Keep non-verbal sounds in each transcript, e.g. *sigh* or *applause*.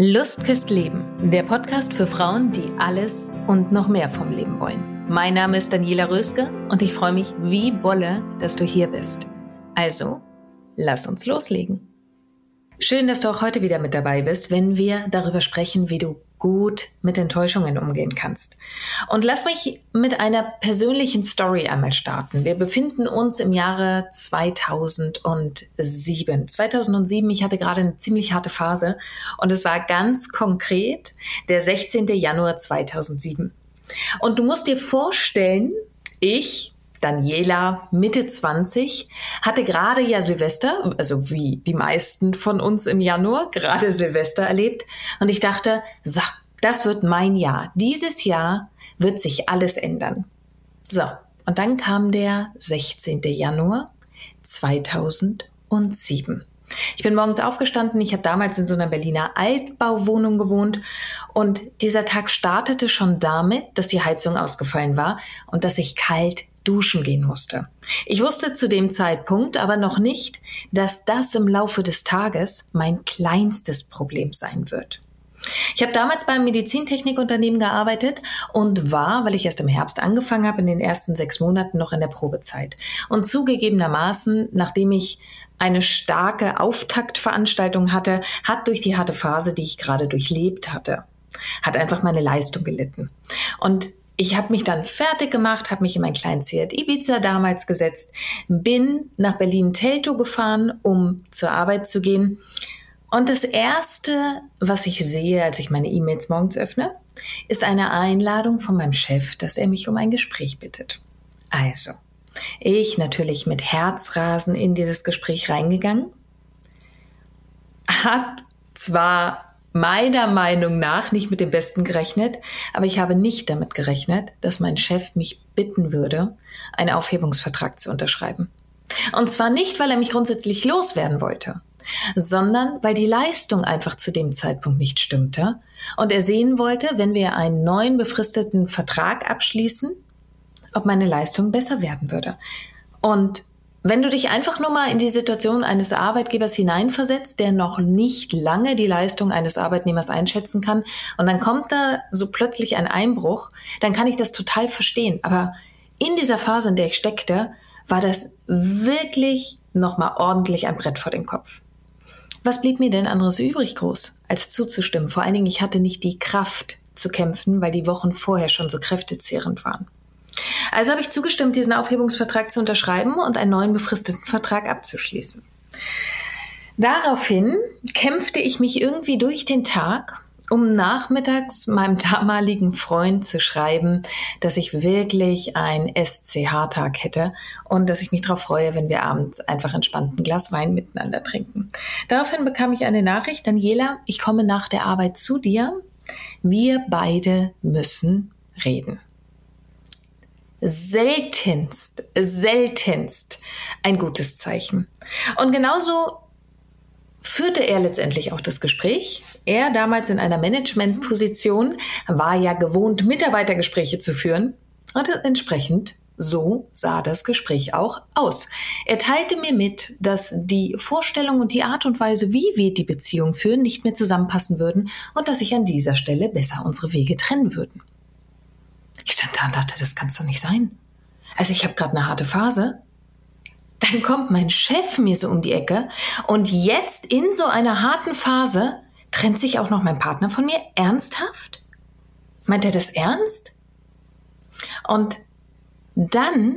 Lust küsst Leben, der Podcast für Frauen, die alles und noch mehr vom Leben wollen. Mein Name ist Daniela Röske und ich freue mich wie Bolle, dass du hier bist. Also, lass uns loslegen. Schön, dass du auch heute wieder mit dabei bist, wenn wir darüber sprechen, wie du gut mit Enttäuschungen umgehen kannst. Und lass mich mit einer persönlichen Story einmal starten. Wir befinden uns im Jahre 2007. 2007, ich hatte gerade eine ziemlich harte Phase und es war ganz konkret der 16. Januar 2007. Und du musst dir vorstellen, ich Daniela, Mitte 20, hatte gerade ja Silvester, also wie die meisten von uns im Januar, gerade Silvester erlebt. Und ich dachte, so, das wird mein Jahr. Dieses Jahr wird sich alles ändern. So, und dann kam der 16. Januar 2007. Ich bin morgens aufgestanden. Ich habe damals in so einer Berliner Altbauwohnung gewohnt. Und dieser Tag startete schon damit, dass die Heizung ausgefallen war und dass ich kalt duschen gehen musste. Ich wusste zu dem Zeitpunkt aber noch nicht, dass das im Laufe des Tages mein kleinstes Problem sein wird. Ich habe damals beim Medizintechnikunternehmen gearbeitet und war, weil ich erst im Herbst angefangen habe, in den ersten sechs Monaten noch in der Probezeit. Und zugegebenermaßen, nachdem ich eine starke Auftaktveranstaltung hatte, hat durch die harte Phase, die ich gerade durchlebt hatte, hat einfach meine Leistung gelitten. Und ich habe mich dann fertig gemacht, habe mich in mein kleinen Seat Ibiza damals gesetzt, bin nach Berlin-Teltow gefahren, um zur Arbeit zu gehen. Und das Erste, was ich sehe, als ich meine E-Mails morgens öffne, ist eine Einladung von meinem Chef, dass er mich um ein Gespräch bittet. Also, ich natürlich mit Herzrasen in dieses Gespräch reingegangen, hab zwar meiner Meinung nach nicht mit dem Besten gerechnet, aber ich habe nicht damit gerechnet, dass mein Chef mich bitten würde, einen Aufhebungsvertrag zu unterschreiben. Und zwar nicht, weil er mich grundsätzlich loswerden wollte, sondern weil die Leistung einfach zu dem Zeitpunkt nicht stimmte und er sehen wollte, wenn wir einen neuen befristeten Vertrag abschließen, ob meine Leistung besser werden würde. Und wenn du dich einfach nur mal in die Situation eines Arbeitgebers hineinversetzt, der noch nicht lange die Leistung eines Arbeitnehmers einschätzen kann, und dann kommt da so plötzlich ein Einbruch, dann kann ich das total verstehen. Aber in dieser Phase, in der ich steckte, war das wirklich nochmal ordentlich ein Brett vor den Kopf. Was blieb mir denn anderes übrig groß, als zuzustimmen? Vor allen Dingen, ich hatte nicht die Kraft zu kämpfen, weil die Wochen vorher schon so kräftezehrend waren. Also habe ich zugestimmt, diesen Aufhebungsvertrag zu unterschreiben und einen neuen befristeten Vertrag abzuschließen. Daraufhin kämpfte ich mich irgendwie durch den Tag, um nachmittags meinem *laughs* damaligen Freund zu schreiben, dass ich wirklich einen SCH-Tag hätte und dass ich mich darauf freue, wenn wir abends einfach entspannt ein Glas Wein miteinander trinken. Daraufhin bekam ich eine Nachricht, Daniela, ich komme nach der Arbeit zu dir. Wir beide müssen reden seltenst, seltenst ein gutes Zeichen. Und genauso führte er letztendlich auch das Gespräch. Er damals in einer Managementposition war ja gewohnt, Mitarbeitergespräche zu führen und entsprechend so sah das Gespräch auch aus. Er teilte mir mit, dass die Vorstellung und die Art und Weise, wie wir die Beziehung führen, nicht mehr zusammenpassen würden und dass sich an dieser Stelle besser unsere Wege trennen würden. Ich stand da und dachte, das kann es doch nicht sein. Also ich habe gerade eine harte Phase. Dann kommt mein Chef mir so um die Ecke und jetzt in so einer harten Phase trennt sich auch noch mein Partner von mir ernsthaft? Meint er das ernst? Und dann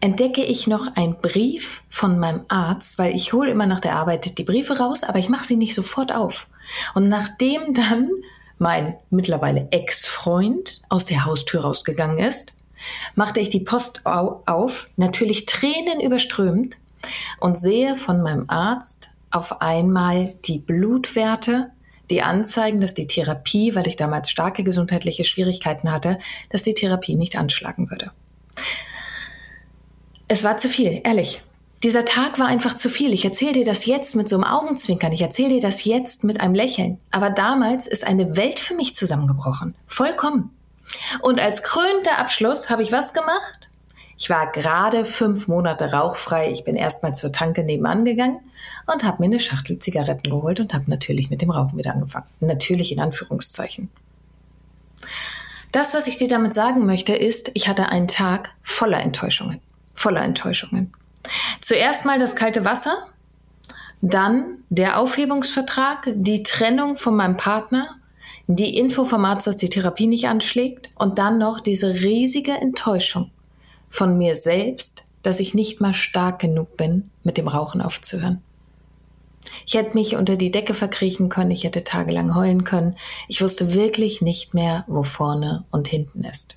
entdecke ich noch einen Brief von meinem Arzt, weil ich hole immer nach der Arbeit die Briefe raus, aber ich mache sie nicht sofort auf. Und nachdem dann mein mittlerweile Ex-Freund aus der Haustür rausgegangen ist, machte ich die Post auf, natürlich Tränen überströmt und sehe von meinem Arzt auf einmal die Blutwerte, die anzeigen, dass die Therapie, weil ich damals starke gesundheitliche Schwierigkeiten hatte, dass die Therapie nicht anschlagen würde. Es war zu viel, ehrlich. Dieser Tag war einfach zu viel. Ich erzähle dir das jetzt mit so einem Augenzwinkern. Ich erzähle dir das jetzt mit einem Lächeln. Aber damals ist eine Welt für mich zusammengebrochen. Vollkommen. Und als krönter Abschluss habe ich was gemacht? Ich war gerade fünf Monate rauchfrei. Ich bin erstmal zur Tanke nebenan gegangen und habe mir eine Schachtel Zigaretten geholt und habe natürlich mit dem Rauchen wieder angefangen. Natürlich in Anführungszeichen. Das, was ich dir damit sagen möchte, ist, ich hatte einen Tag voller Enttäuschungen. Voller Enttäuschungen. Zuerst mal das kalte Wasser, dann der Aufhebungsvertrag, die Trennung von meinem Partner, die Info vom Arzt, dass die Therapie nicht anschlägt und dann noch diese riesige Enttäuschung von mir selbst, dass ich nicht mal stark genug bin, mit dem Rauchen aufzuhören. Ich hätte mich unter die Decke verkriechen können, ich hätte tagelang heulen können. Ich wusste wirklich nicht mehr, wo vorne und hinten ist.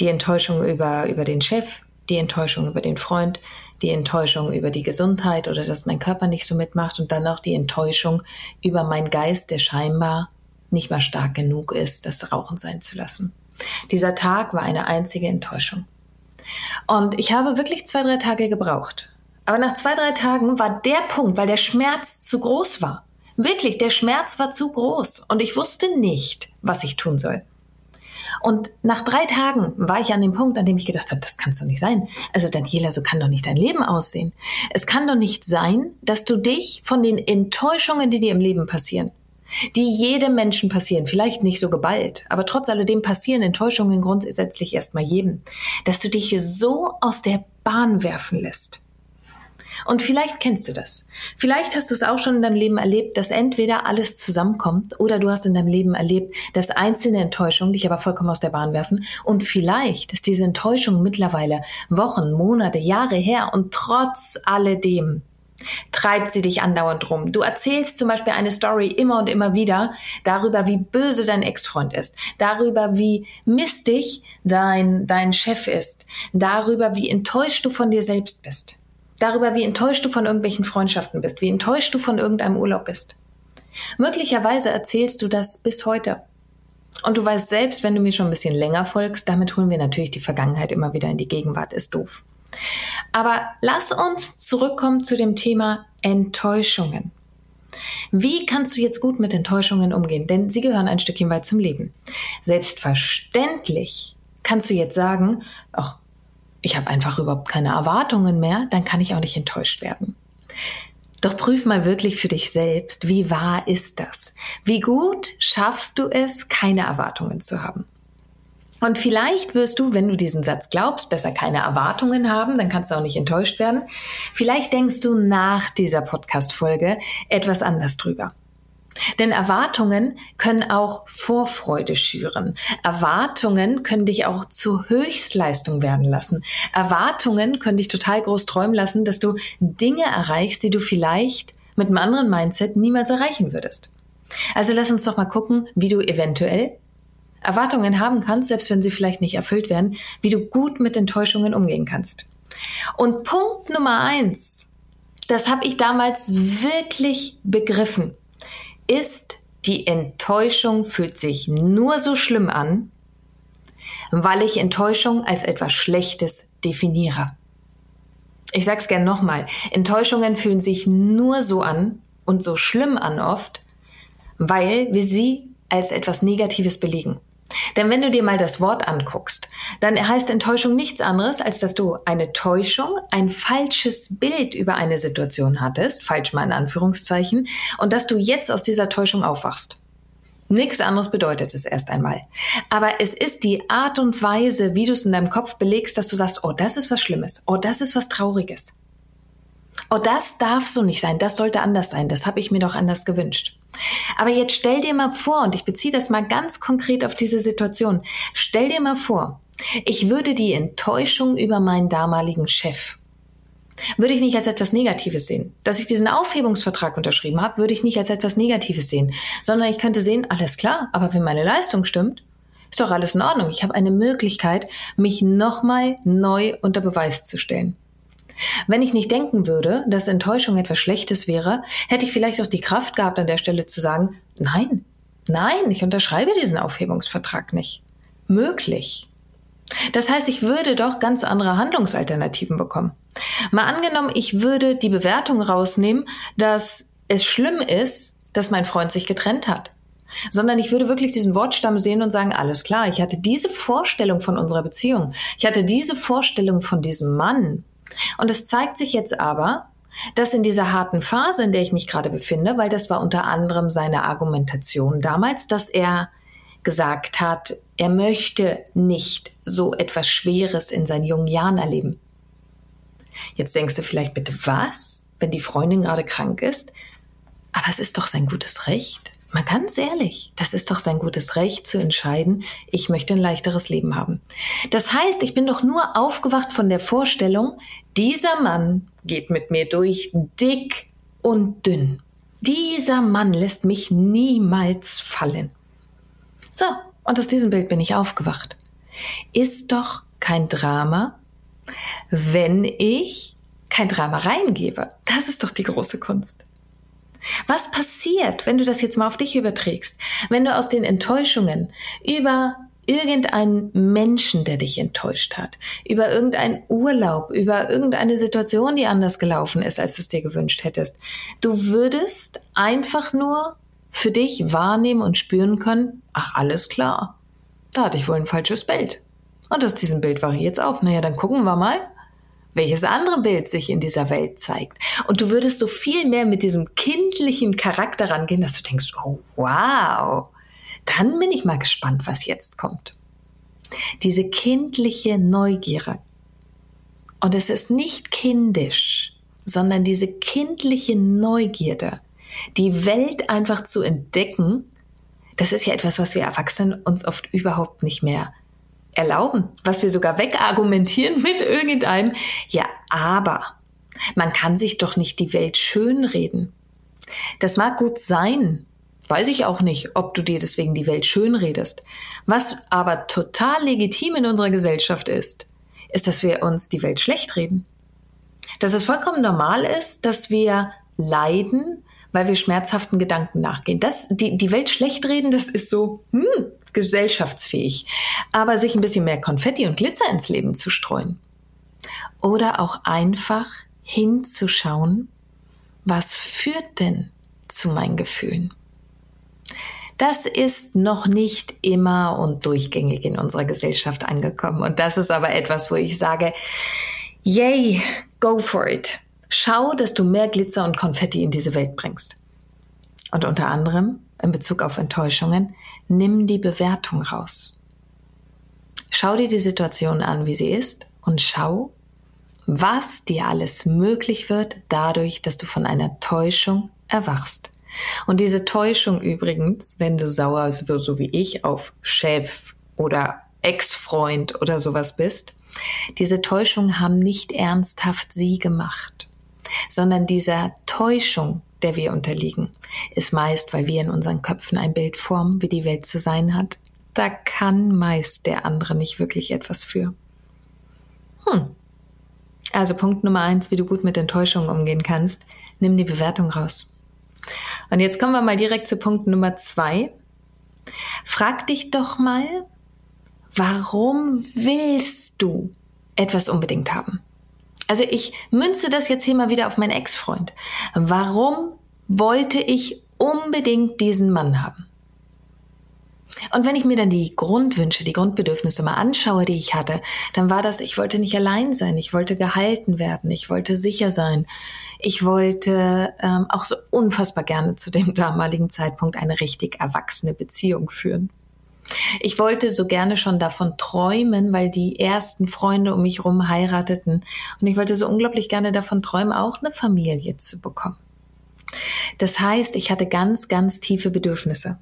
Die Enttäuschung über, über den Chef, die Enttäuschung über den Freund, die Enttäuschung über die Gesundheit oder dass mein Körper nicht so mitmacht und dann noch die Enttäuschung über meinen Geist, der scheinbar nicht mal stark genug ist, das Rauchen sein zu lassen. Dieser Tag war eine einzige Enttäuschung. Und ich habe wirklich zwei, drei Tage gebraucht, aber nach zwei, drei Tagen war der Punkt, weil der Schmerz zu groß war. Wirklich, der Schmerz war zu groß und ich wusste nicht, was ich tun soll. Und nach drei Tagen war ich an dem Punkt, an dem ich gedacht habe, das kann doch nicht sein. Also Daniela, so kann doch nicht dein Leben aussehen. Es kann doch nicht sein, dass du dich von den Enttäuschungen, die dir im Leben passieren, die jedem Menschen passieren, vielleicht nicht so geballt, aber trotz alledem passieren Enttäuschungen grundsätzlich erstmal jedem, dass du dich so aus der Bahn werfen lässt. Und vielleicht kennst du das. Vielleicht hast du es auch schon in deinem Leben erlebt, dass entweder alles zusammenkommt oder du hast in deinem Leben erlebt, dass einzelne Enttäuschungen dich aber vollkommen aus der Bahn werfen. Und vielleicht ist diese Enttäuschung mittlerweile Wochen, Monate, Jahre her und trotz alledem treibt sie dich andauernd rum. Du erzählst zum Beispiel eine Story immer und immer wieder darüber, wie böse dein Ex-Freund ist, darüber, wie mistig dein, dein Chef ist, darüber, wie enttäuscht du von dir selbst bist darüber, wie enttäuscht du von irgendwelchen Freundschaften bist, wie enttäuscht du von irgendeinem Urlaub bist. Möglicherweise erzählst du das bis heute. Und du weißt selbst, wenn du mir schon ein bisschen länger folgst, damit holen wir natürlich die Vergangenheit immer wieder in die Gegenwart, ist doof. Aber lass uns zurückkommen zu dem Thema Enttäuschungen. Wie kannst du jetzt gut mit Enttäuschungen umgehen? Denn sie gehören ein Stückchen weit zum Leben. Selbstverständlich kannst du jetzt sagen, ach, ich habe einfach überhaupt keine Erwartungen mehr, dann kann ich auch nicht enttäuscht werden. Doch prüf mal wirklich für dich selbst, wie wahr ist das? Wie gut schaffst du es, keine Erwartungen zu haben? Und vielleicht wirst du, wenn du diesen Satz glaubst, besser keine Erwartungen haben, dann kannst du auch nicht enttäuscht werden. Vielleicht denkst du nach dieser Podcast-Folge etwas anders drüber. Denn Erwartungen können auch Vorfreude schüren. Erwartungen können dich auch zur Höchstleistung werden lassen. Erwartungen können dich total groß träumen lassen, dass du Dinge erreichst, die du vielleicht mit einem anderen Mindset niemals erreichen würdest. Also lass uns doch mal gucken, wie du eventuell Erwartungen haben kannst, selbst wenn sie vielleicht nicht erfüllt werden, wie du gut mit Enttäuschungen umgehen kannst. Und Punkt Nummer eins, das habe ich damals wirklich begriffen ist, die Enttäuschung fühlt sich nur so schlimm an, weil ich Enttäuschung als etwas Schlechtes definiere. Ich sag's gern nochmal. Enttäuschungen fühlen sich nur so an und so schlimm an oft, weil wir sie als etwas Negatives belegen. Denn wenn du dir mal das Wort anguckst, dann heißt Enttäuschung nichts anderes, als dass du eine Täuschung, ein falsches Bild über eine Situation hattest, falsch mal in Anführungszeichen, und dass du jetzt aus dieser Täuschung aufwachst. Nichts anderes bedeutet es erst einmal. Aber es ist die Art und Weise, wie du es in deinem Kopf belegst, dass du sagst, oh, das ist was Schlimmes, oh, das ist was Trauriges. Oh, das darf so nicht sein, das sollte anders sein, das habe ich mir doch anders gewünscht. Aber jetzt stell dir mal vor, und ich beziehe das mal ganz konkret auf diese Situation, stell dir mal vor, ich würde die Enttäuschung über meinen damaligen Chef, würde ich nicht als etwas Negatives sehen. Dass ich diesen Aufhebungsvertrag unterschrieben habe, würde ich nicht als etwas Negatives sehen, sondern ich könnte sehen, alles klar, aber wenn meine Leistung stimmt, ist doch alles in Ordnung. Ich habe eine Möglichkeit, mich nochmal neu unter Beweis zu stellen. Wenn ich nicht denken würde, dass Enttäuschung etwas Schlechtes wäre, hätte ich vielleicht auch die Kraft gehabt, an der Stelle zu sagen, nein, nein, ich unterschreibe diesen Aufhebungsvertrag nicht. Möglich. Das heißt, ich würde doch ganz andere Handlungsalternativen bekommen. Mal angenommen, ich würde die Bewertung rausnehmen, dass es schlimm ist, dass mein Freund sich getrennt hat. sondern ich würde wirklich diesen Wortstamm sehen und sagen, alles klar, ich hatte diese Vorstellung von unserer Beziehung, ich hatte diese Vorstellung von diesem Mann. Und es zeigt sich jetzt aber, dass in dieser harten Phase, in der ich mich gerade befinde, weil das war unter anderem seine Argumentation damals, dass er gesagt hat, er möchte nicht so etwas Schweres in seinen jungen Jahren erleben. Jetzt denkst du vielleicht bitte, was, wenn die Freundin gerade krank ist? Aber es ist doch sein gutes Recht. Mal ganz ehrlich, das ist doch sein gutes Recht zu entscheiden, ich möchte ein leichteres Leben haben. Das heißt, ich bin doch nur aufgewacht von der Vorstellung, dieser Mann geht mit mir durch dick und dünn. Dieser Mann lässt mich niemals fallen. So, und aus diesem Bild bin ich aufgewacht. Ist doch kein Drama, wenn ich kein Drama reingebe. Das ist doch die große Kunst. Was passiert, wenn du das jetzt mal auf dich überträgst? Wenn du aus den Enttäuschungen über irgendeinen Menschen, der dich enttäuscht hat, über irgendeinen Urlaub, über irgendeine Situation, die anders gelaufen ist, als du es dir gewünscht hättest, du würdest einfach nur für dich wahrnehmen und spüren können, ach alles klar, da hatte ich wohl ein falsches Bild. Und aus diesem Bild war ich jetzt auf. Naja, dann gucken wir mal, welches andere Bild sich in dieser Welt zeigt. Und du würdest so viel mehr mit diesem kindlichen Charakter rangehen, dass du denkst, oh wow, dann bin ich mal gespannt, was jetzt kommt. Diese kindliche Neugierde. Und es ist nicht kindisch, sondern diese kindliche Neugierde, die Welt einfach zu entdecken, das ist ja etwas, was wir Erwachsenen uns oft überhaupt nicht mehr erlauben, was wir sogar wegargumentieren *laughs* mit irgendeinem. Ja, aber man kann sich doch nicht die Welt schönreden. Das mag gut sein, weiß ich auch nicht, ob du dir deswegen die Welt schönredest. Was aber total legitim in unserer Gesellschaft ist, ist, dass wir uns die Welt schlecht reden. Dass es vollkommen normal ist, dass wir leiden, weil wir schmerzhaften Gedanken nachgehen. Das, die, die Welt schlecht reden, das ist so, hm, gesellschaftsfähig. Aber sich ein bisschen mehr Konfetti und Glitzer ins Leben zu streuen. Oder auch einfach hinzuschauen, was führt denn zu meinen Gefühlen? Das ist noch nicht immer und durchgängig in unserer Gesellschaft angekommen. Und das ist aber etwas, wo ich sage, yay, go for it. Schau, dass du mehr Glitzer und Konfetti in diese Welt bringst. Und unter anderem in Bezug auf Enttäuschungen, nimm die Bewertung raus. Schau dir die Situation an, wie sie ist und schau, was dir alles möglich wird dadurch, dass du von einer Täuschung erwachst. Und diese Täuschung übrigens, wenn du sauer, so wie ich, auf Chef oder Ex-Freund oder sowas bist, diese Täuschungen haben nicht ernsthaft sie gemacht, sondern dieser Täuschung der wir unterliegen, ist meist, weil wir in unseren Köpfen ein Bild formen, wie die Welt zu sein hat. Da kann meist der andere nicht wirklich etwas für. Hm. Also Punkt Nummer eins, wie du gut mit Enttäuschungen umgehen kannst, nimm die Bewertung raus. Und jetzt kommen wir mal direkt zu Punkt Nummer zwei. Frag dich doch mal, warum willst du etwas unbedingt haben? Also ich münze das jetzt hier mal wieder auf meinen Ex-Freund. Warum wollte ich unbedingt diesen Mann haben? Und wenn ich mir dann die Grundwünsche, die Grundbedürfnisse mal anschaue, die ich hatte, dann war das, ich wollte nicht allein sein, ich wollte gehalten werden, ich wollte sicher sein, ich wollte ähm, auch so unfassbar gerne zu dem damaligen Zeitpunkt eine richtig erwachsene Beziehung führen. Ich wollte so gerne schon davon träumen, weil die ersten Freunde um mich herum heirateten. Und ich wollte so unglaublich gerne davon träumen, auch eine Familie zu bekommen. Das heißt, ich hatte ganz, ganz tiefe Bedürfnisse.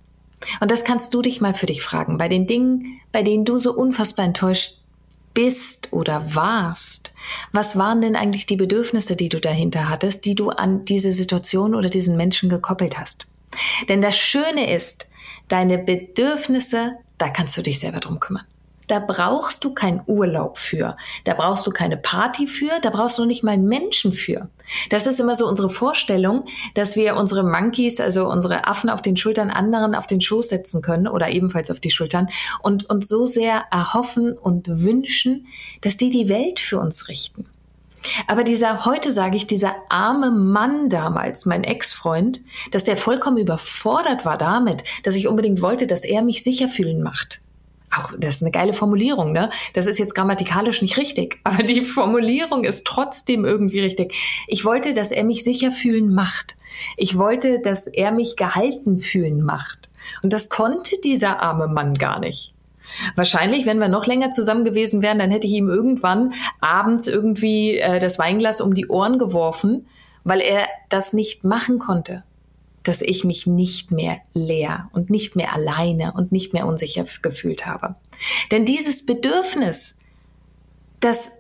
Und das kannst du dich mal für dich fragen. Bei den Dingen, bei denen du so unfassbar enttäuscht bist oder warst, was waren denn eigentlich die Bedürfnisse, die du dahinter hattest, die du an diese Situation oder diesen Menschen gekoppelt hast? Denn das Schöne ist, Deine Bedürfnisse, da kannst du dich selber drum kümmern. Da brauchst du keinen Urlaub für. Da brauchst du keine Party für. Da brauchst du nicht mal einen Menschen für. Das ist immer so unsere Vorstellung, dass wir unsere Monkeys, also unsere Affen auf den Schultern anderen auf den Schoß setzen können oder ebenfalls auf die Schultern und uns so sehr erhoffen und wünschen, dass die die Welt für uns richten. Aber dieser, heute sage ich, dieser arme Mann damals, mein Ex-Freund, dass der vollkommen überfordert war damit, dass ich unbedingt wollte, dass er mich sicher fühlen macht. Auch, das ist eine geile Formulierung, ne? Das ist jetzt grammatikalisch nicht richtig, *laughs* aber die Formulierung ist trotzdem irgendwie richtig. Ich wollte, dass er mich sicher fühlen macht. Ich wollte, dass er mich gehalten fühlen macht. Und das konnte dieser arme Mann gar nicht. Wahrscheinlich, wenn wir noch länger zusammen gewesen wären, dann hätte ich ihm irgendwann abends irgendwie äh, das Weinglas um die Ohren geworfen, weil er das nicht machen konnte. Dass ich mich nicht mehr leer und nicht mehr alleine und nicht mehr unsicher gefühlt habe. Denn dieses Bedürfnis, das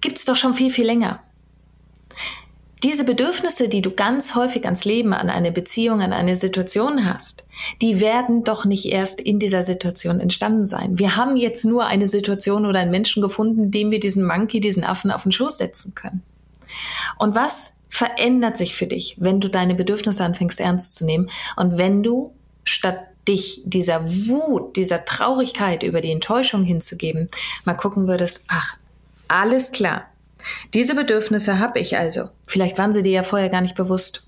gibt's doch schon viel, viel länger. Diese Bedürfnisse, die du ganz häufig ans Leben, an eine Beziehung, an eine Situation hast, die werden doch nicht erst in dieser Situation entstanden sein. Wir haben jetzt nur eine Situation oder einen Menschen gefunden, dem wir diesen Monkey, diesen Affen auf den Schoß setzen können. Und was verändert sich für dich, wenn du deine Bedürfnisse anfängst ernst zu nehmen und wenn du statt dich dieser Wut, dieser Traurigkeit über die Enttäuschung hinzugeben, mal gucken würdest, ach, alles klar, diese Bedürfnisse habe ich also. Vielleicht waren sie dir ja vorher gar nicht bewusst.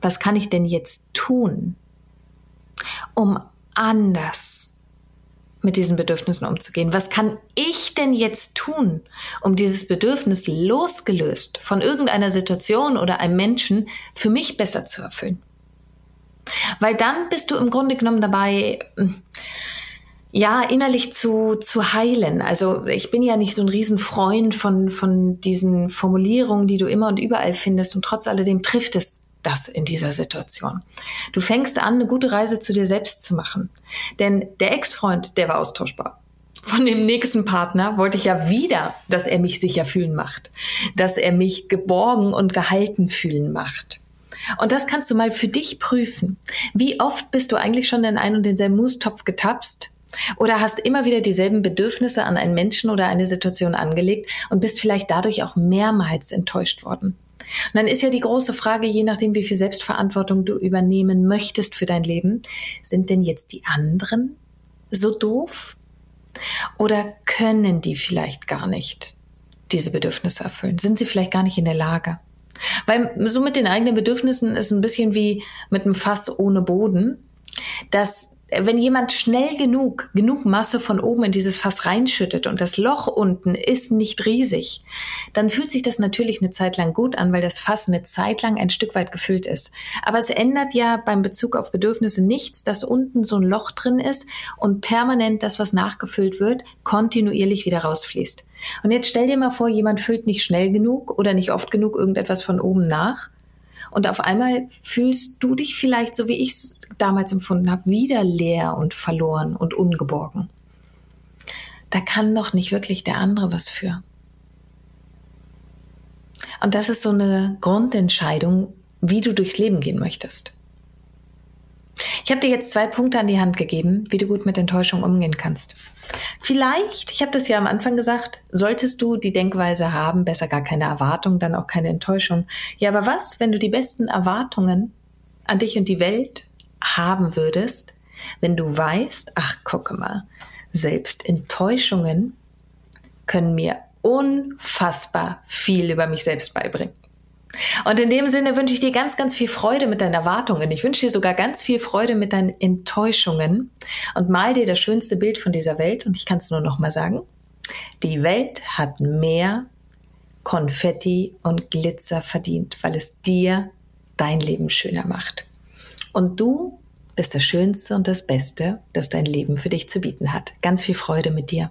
Was kann ich denn jetzt tun, um anders mit diesen Bedürfnissen umzugehen? Was kann ich denn jetzt tun, um dieses Bedürfnis losgelöst von irgendeiner Situation oder einem Menschen für mich besser zu erfüllen? Weil dann bist du im Grunde genommen dabei, hm, ja, innerlich zu, zu heilen. Also ich bin ja nicht so ein Riesenfreund von, von diesen Formulierungen, die du immer und überall findest und trotz alledem trifft es das in dieser Situation. Du fängst an, eine gute Reise zu dir selbst zu machen. Denn der Ex-Freund, der war austauschbar. Von dem nächsten Partner wollte ich ja wieder, dass er mich sicher fühlen macht, dass er mich geborgen und gehalten fühlen macht. Und das kannst du mal für dich prüfen. Wie oft bist du eigentlich schon in einen und denselben Mustopf getapst oder hast immer wieder dieselben Bedürfnisse an einen Menschen oder eine Situation angelegt und bist vielleicht dadurch auch mehrmals enttäuscht worden. Und dann ist ja die große Frage, je nachdem, wie viel Selbstverantwortung du übernehmen möchtest für dein Leben, sind denn jetzt die anderen so doof? Oder können die vielleicht gar nicht diese Bedürfnisse erfüllen? Sind sie vielleicht gar nicht in der Lage? Weil so mit den eigenen Bedürfnissen ist ein bisschen wie mit einem Fass ohne Boden, dass wenn jemand schnell genug, genug Masse von oben in dieses Fass reinschüttet und das Loch unten ist nicht riesig, dann fühlt sich das natürlich eine Zeit lang gut an, weil das Fass eine Zeit lang ein Stück weit gefüllt ist. Aber es ändert ja beim Bezug auf Bedürfnisse nichts, dass unten so ein Loch drin ist und permanent das, was nachgefüllt wird, kontinuierlich wieder rausfließt. Und jetzt stell dir mal vor, jemand füllt nicht schnell genug oder nicht oft genug irgendetwas von oben nach und auf einmal fühlst du dich vielleicht, so wie ich es damals empfunden habe, wieder leer und verloren und ungeborgen. Da kann doch nicht wirklich der andere was für. Und das ist so eine Grundentscheidung, wie du durchs Leben gehen möchtest. Ich habe dir jetzt zwei Punkte an die Hand gegeben, wie du gut mit Enttäuschung umgehen kannst. Vielleicht, ich habe das ja am Anfang gesagt, solltest du die Denkweise haben, besser gar keine Erwartung, dann auch keine Enttäuschung. Ja, aber was, wenn du die besten Erwartungen an dich und die Welt haben würdest, wenn du weißt, ach, gucke mal, selbst Enttäuschungen können mir unfassbar viel über mich selbst beibringen. Und in dem Sinne wünsche ich dir ganz, ganz viel Freude mit deinen Erwartungen. Ich wünsche dir sogar ganz viel Freude mit deinen Enttäuschungen und mal dir das schönste Bild von dieser Welt. Und ich kann es nur noch mal sagen. Die Welt hat mehr Konfetti und Glitzer verdient, weil es dir dein Leben schöner macht. Und du bist das Schönste und das Beste, das dein Leben für dich zu bieten hat. Ganz viel Freude mit dir.